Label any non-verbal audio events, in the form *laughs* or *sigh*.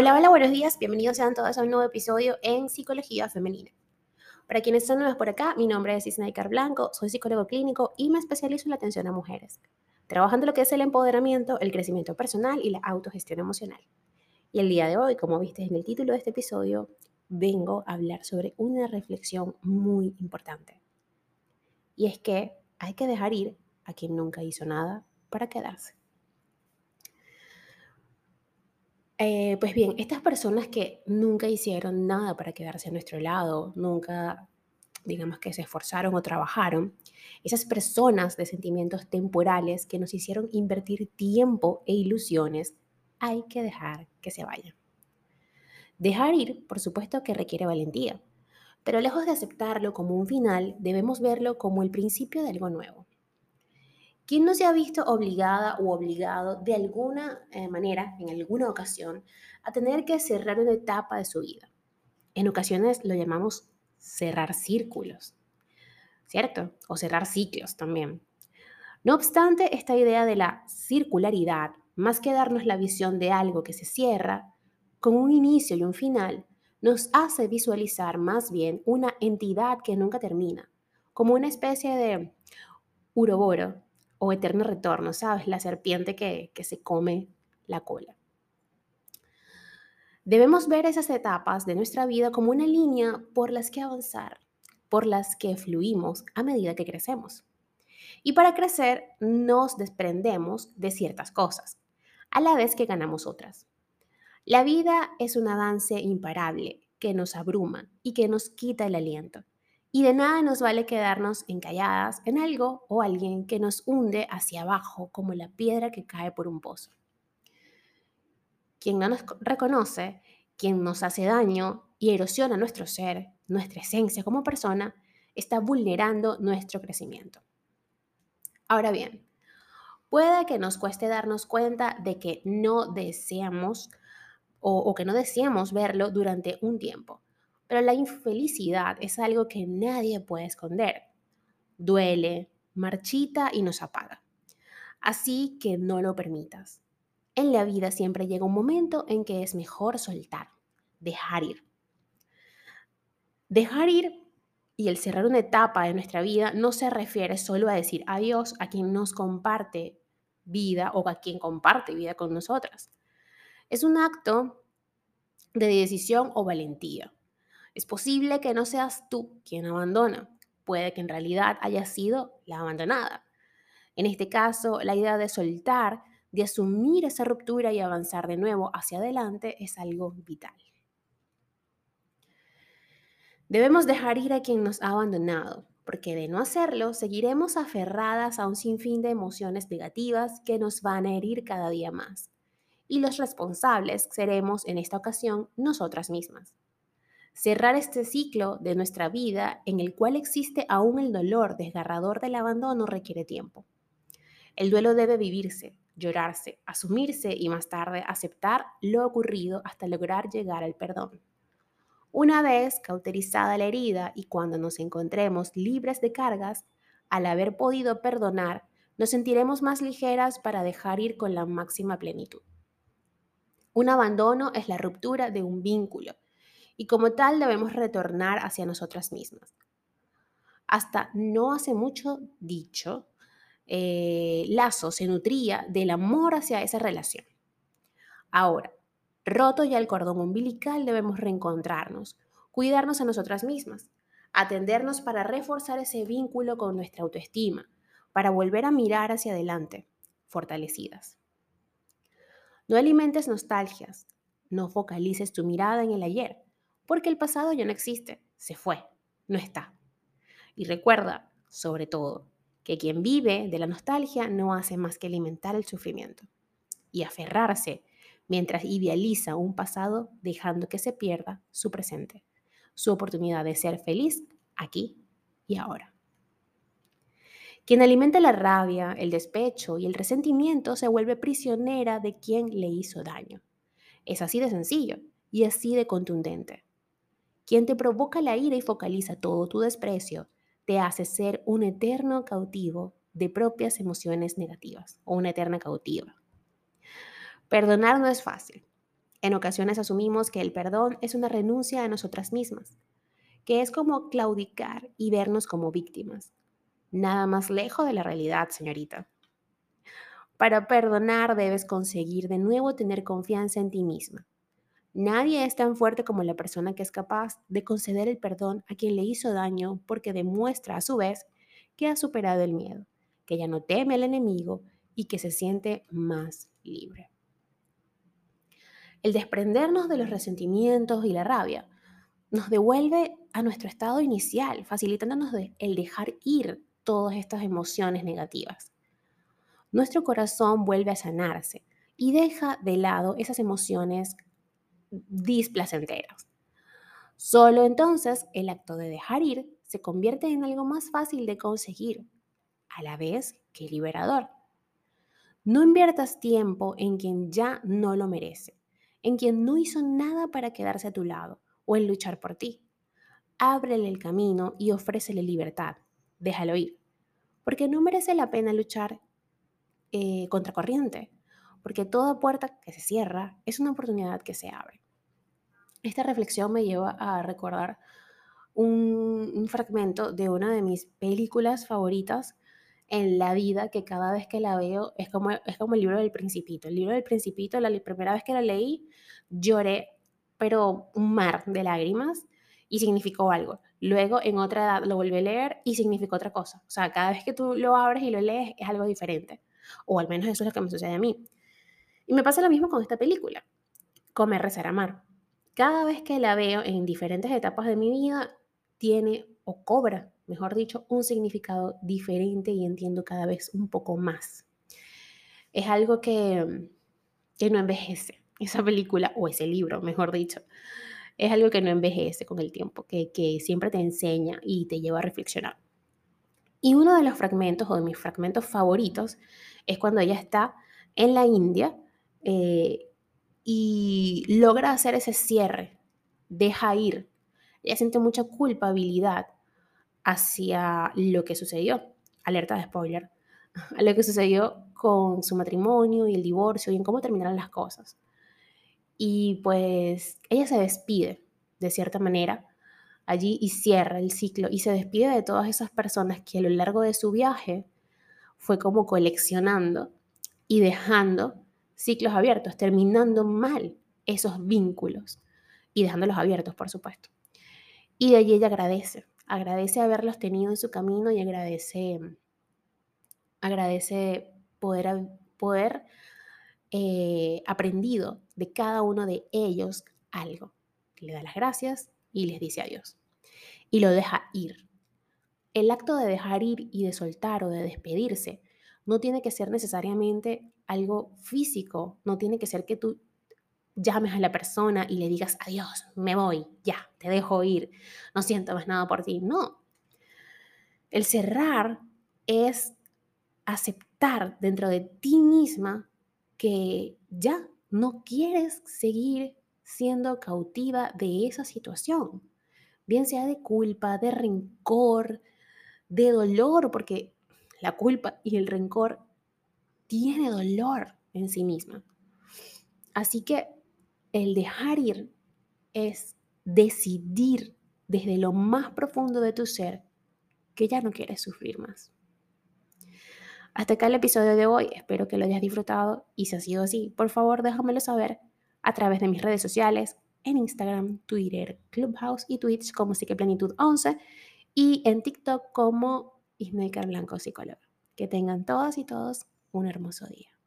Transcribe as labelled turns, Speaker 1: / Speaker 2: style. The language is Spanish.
Speaker 1: Hola, hola, buenos días. Bienvenidos sean todos a un nuevo episodio en Psicología Femenina. Para quienes son nuevos por acá, mi nombre es Isnaikar Blanco, soy psicólogo clínico y me especializo en la atención a mujeres, trabajando lo que es el empoderamiento, el crecimiento personal y la autogestión emocional. Y el día de hoy, como viste en el título de este episodio, vengo a hablar sobre una reflexión muy importante. Y es que hay que dejar ir a quien nunca hizo nada para quedarse. Eh, pues bien, estas personas que nunca hicieron nada para quedarse a nuestro lado, nunca, digamos que se esforzaron o trabajaron, esas personas de sentimientos temporales que nos hicieron invertir tiempo e ilusiones, hay que dejar que se vayan. Dejar ir, por supuesto que requiere valentía, pero lejos de aceptarlo como un final, debemos verlo como el principio de algo nuevo. ¿Quién no se ha visto obligada o obligado de alguna eh, manera, en alguna ocasión, a tener que cerrar una etapa de su vida? En ocasiones lo llamamos cerrar círculos, ¿cierto? O cerrar ciclos también. No obstante, esta idea de la circularidad, más que darnos la visión de algo que se cierra, con un inicio y un final, nos hace visualizar más bien una entidad que nunca termina, como una especie de uroboro o eterno retorno, ¿sabes? La serpiente que, que se come la cola. Debemos ver esas etapas de nuestra vida como una línea por las que avanzar, por las que fluimos a medida que crecemos. Y para crecer nos desprendemos de ciertas cosas, a la vez que ganamos otras. La vida es un avance imparable que nos abruma y que nos quita el aliento. Y de nada nos vale quedarnos encalladas en algo o alguien que nos hunde hacia abajo como la piedra que cae por un pozo. Quien no nos reconoce, quien nos hace daño y erosiona nuestro ser, nuestra esencia como persona, está vulnerando nuestro crecimiento. Ahora bien, puede que nos cueste darnos cuenta de que no deseamos o, o que no deseamos verlo durante un tiempo pero la infelicidad es algo que nadie puede esconder. Duele, marchita y nos apaga. Así que no lo permitas. En la vida siempre llega un momento en que es mejor soltar, dejar ir. Dejar ir y el cerrar una etapa de nuestra vida no se refiere solo a decir adiós a quien nos comparte vida o a quien comparte vida con nosotras. Es un acto de decisión o valentía. Es posible que no seas tú quien abandona, puede que en realidad haya sido la abandonada. En este caso, la idea de soltar, de asumir esa ruptura y avanzar de nuevo hacia adelante es algo vital. Debemos dejar ir a quien nos ha abandonado, porque de no hacerlo seguiremos aferradas a un sinfín de emociones negativas que nos van a herir cada día más. Y los responsables seremos en esta ocasión nosotras mismas. Cerrar este ciclo de nuestra vida en el cual existe aún el dolor desgarrador del abandono requiere tiempo. El duelo debe vivirse, llorarse, asumirse y más tarde aceptar lo ocurrido hasta lograr llegar al perdón. Una vez cauterizada la herida y cuando nos encontremos libres de cargas, al haber podido perdonar, nos sentiremos más ligeras para dejar ir con la máxima plenitud. Un abandono es la ruptura de un vínculo y como tal debemos retornar hacia nosotras mismas. Hasta no hace mucho dicho, eh, Lazo se nutría del amor hacia esa relación. Ahora, roto ya el cordón umbilical, debemos reencontrarnos, cuidarnos a nosotras mismas, atendernos para reforzar ese vínculo con nuestra autoestima, para volver a mirar hacia adelante, fortalecidas. No alimentes nostalgias, no focalices tu mirada en el ayer, porque el pasado ya no existe, se fue, no está. Y recuerda, sobre todo, que quien vive de la nostalgia no hace más que alimentar el sufrimiento y aferrarse mientras idealiza un pasado dejando que se pierda su presente, su oportunidad de ser feliz aquí y ahora. Quien alimenta la rabia, el despecho y el resentimiento se vuelve prisionera de quien le hizo daño. Es así de sencillo y así de contundente. Quien te provoca la ira y focaliza todo tu desprecio, te hace ser un eterno cautivo de propias emociones negativas o una eterna cautiva. Perdonar no es fácil. En ocasiones asumimos que el perdón es una renuncia a nosotras mismas, que es como claudicar y vernos como víctimas. Nada más lejos de la realidad, señorita. Para perdonar debes conseguir de nuevo tener confianza en ti misma. Nadie es tan fuerte como la persona que es capaz de conceder el perdón a quien le hizo daño porque demuestra a su vez que ha superado el miedo, que ya no teme al enemigo y que se siente más libre. El desprendernos de los resentimientos y la rabia nos devuelve a nuestro estado inicial, facilitándonos el dejar ir todas estas emociones negativas. Nuestro corazón vuelve a sanarse y deja de lado esas emociones displacenteras. Solo entonces el acto de dejar ir se convierte en algo más fácil de conseguir, a la vez que liberador. No inviertas tiempo en quien ya no lo merece en quien no hizo nada para quedarse a tu lado o en luchar por ti. Ábrele el camino y ofrécele libertad. Déjalo ir. Porque no merece la pena luchar eh, contra corriente. Porque toda puerta que se cierra es una oportunidad que se abre. Esta reflexión me lleva a recordar un, fragmento de una de mis películas favoritas en la vida que cada vez que la veo es como, es como el libro del principito. El libro del principito, la primera vez que la leí, lloré, pero un mar de lágrimas y significó algo. Luego en otra edad lo volví a leer y significó otra cosa. O sea, cada vez que tú lo abres y lo lees es algo diferente. O al menos eso es lo que me sucede a mí. Y me pasa lo mismo con esta película, Comer, Rezar, Amar. Cada vez que la veo en diferentes etapas de mi vida, tiene o cobra mejor dicho, un significado diferente y entiendo cada vez un poco más. Es algo que, que no envejece, esa película o ese libro, mejor dicho. Es algo que no envejece con el tiempo, que, que siempre te enseña y te lleva a reflexionar. Y uno de los fragmentos o de mis fragmentos favoritos es cuando ella está en la India eh, y logra hacer ese cierre, deja ir. Ella siente mucha culpabilidad hacia lo que sucedió, alerta de spoiler, *laughs* a lo que sucedió con su matrimonio y el divorcio y en cómo terminaron las cosas. Y pues ella se despide, de cierta manera, allí y cierra el ciclo y se despide de todas esas personas que a lo largo de su viaje fue como coleccionando y dejando ciclos abiertos, terminando mal esos vínculos y dejándolos abiertos, por supuesto. Y de allí ella agradece, agradece haberlos tenido en su camino y agradece, agradece poder, poder eh, aprendido de cada uno de ellos algo. Le da las gracias y les dice adiós. Y lo deja ir. El acto de dejar ir y de soltar o de despedirse no tiene que ser necesariamente algo físico, no tiene que ser que tú llames a la persona y le digas, adiós, me voy, ya, te dejo ir, no siento más nada por ti. No. El cerrar es aceptar dentro de ti misma que ya no quieres seguir siendo cautiva de esa situación, bien sea de culpa, de rencor, de dolor, porque la culpa y el rencor tiene dolor en sí misma. Así que el dejar ir es decidir desde lo más profundo de tu ser que ya no quieres sufrir más. Hasta acá el episodio de hoy. Espero que lo hayas disfrutado y si ha sido así, por favor déjamelo saber a través de mis redes sociales, en Instagram, Twitter, Clubhouse y Twitch como Psiqueplenitud 11 y en TikTok como Ismaker Blanco Psicóloga. Que tengan todas y todos un hermoso día.